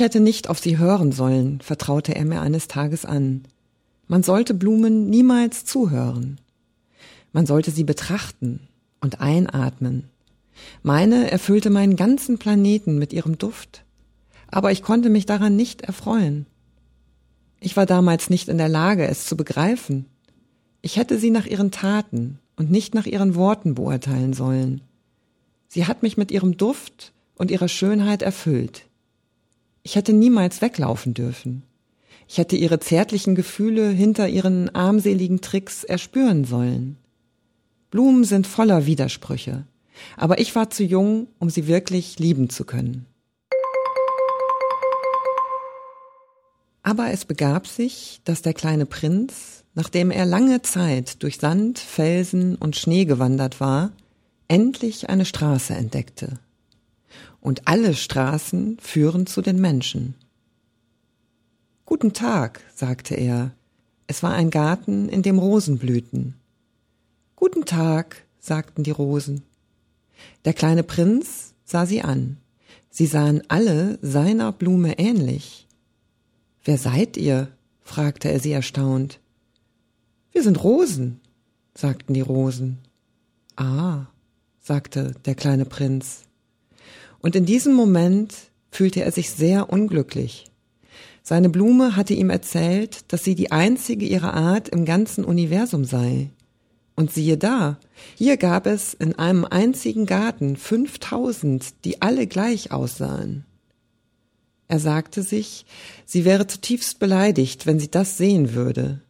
hätte nicht auf sie hören sollen, vertraute er mir eines Tages an. Man sollte Blumen niemals zuhören. Man sollte sie betrachten und einatmen. Meine erfüllte meinen ganzen Planeten mit ihrem Duft. Aber ich konnte mich daran nicht erfreuen. Ich war damals nicht in der Lage, es zu begreifen. Ich hätte sie nach ihren Taten und nicht nach ihren Worten beurteilen sollen. Sie hat mich mit ihrem Duft und ihrer Schönheit erfüllt. Ich hätte niemals weglaufen dürfen. Ich hätte ihre zärtlichen Gefühle hinter ihren armseligen Tricks erspüren sollen. Blumen sind voller Widersprüche, aber ich war zu jung, um sie wirklich lieben zu können. Aber es begab sich, dass der kleine Prinz, nachdem er lange Zeit durch Sand, Felsen und Schnee gewandert war, endlich eine Straße entdeckte. Und alle Straßen führen zu den Menschen. Guten Tag, sagte er. Es war ein Garten, in dem Rosen blühten. Guten Tag, sagten die Rosen. Der kleine Prinz sah sie an. Sie sahen alle seiner Blume ähnlich. Wer seid ihr? fragte er sie erstaunt. Wir sind Rosen, sagten die Rosen. Ah, sagte der kleine Prinz. Und in diesem Moment fühlte er sich sehr unglücklich. Seine Blume hatte ihm erzählt, dass sie die einzige ihrer Art im ganzen Universum sei. Und siehe da, hier gab es in einem einzigen Garten fünftausend, die alle gleich aussahen. Er sagte sich, sie wäre zutiefst beleidigt, wenn sie das sehen würde.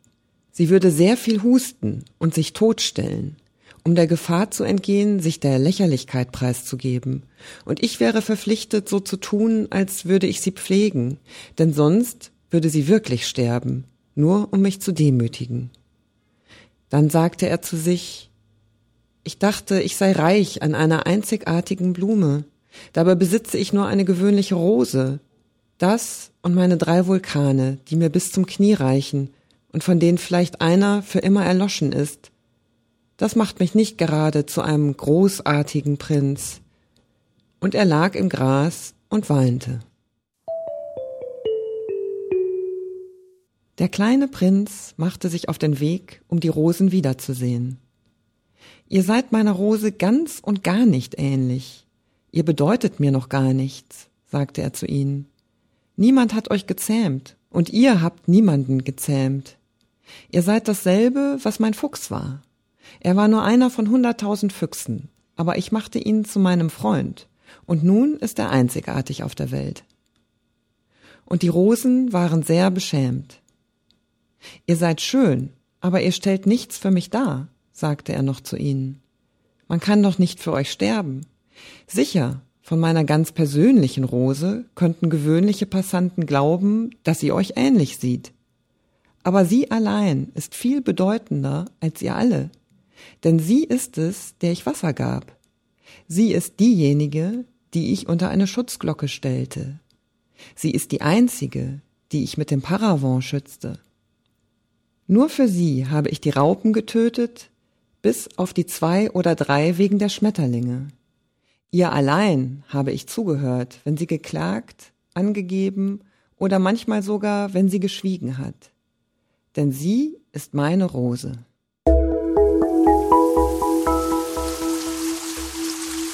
Sie würde sehr viel husten und sich totstellen, um der Gefahr zu entgehen, sich der Lächerlichkeit preiszugeben. Und ich wäre verpflichtet, so zu tun, als würde ich sie pflegen, denn sonst würde sie wirklich sterben, nur um mich zu demütigen. Dann sagte er zu sich, ich dachte, ich sei reich an einer einzigartigen Blume, dabei besitze ich nur eine gewöhnliche Rose, das und meine drei Vulkane, die mir bis zum Knie reichen und von denen vielleicht einer für immer erloschen ist. Das macht mich nicht gerade zu einem großartigen Prinz. Und er lag im Gras und weinte. Der kleine Prinz machte sich auf den Weg, um die Rosen wiederzusehen. Ihr seid meiner Rose ganz und gar nicht ähnlich. Ihr bedeutet mir noch gar nichts, sagte er zu ihnen. Niemand hat euch gezähmt und ihr habt niemanden gezähmt. Ihr seid dasselbe, was mein Fuchs war. Er war nur einer von hunderttausend Füchsen, aber ich machte ihn zu meinem Freund, und nun ist er einzigartig auf der Welt. Und die Rosen waren sehr beschämt. Ihr seid schön, aber ihr stellt nichts für mich dar, sagte er noch zu ihnen. Man kann doch nicht für euch sterben. Sicher, von meiner ganz persönlichen Rose könnten gewöhnliche Passanten glauben, dass sie euch ähnlich sieht. Aber sie allein ist viel bedeutender als ihr alle, denn sie ist es, der ich Wasser gab. Sie ist diejenige, die ich unter eine Schutzglocke stellte. Sie ist die einzige, die ich mit dem Paravent schützte. Nur für sie habe ich die Raupen getötet, bis auf die zwei oder drei wegen der Schmetterlinge. Ihr allein habe ich zugehört, wenn sie geklagt, angegeben oder manchmal sogar, wenn sie geschwiegen hat. Denn sie ist meine Rose.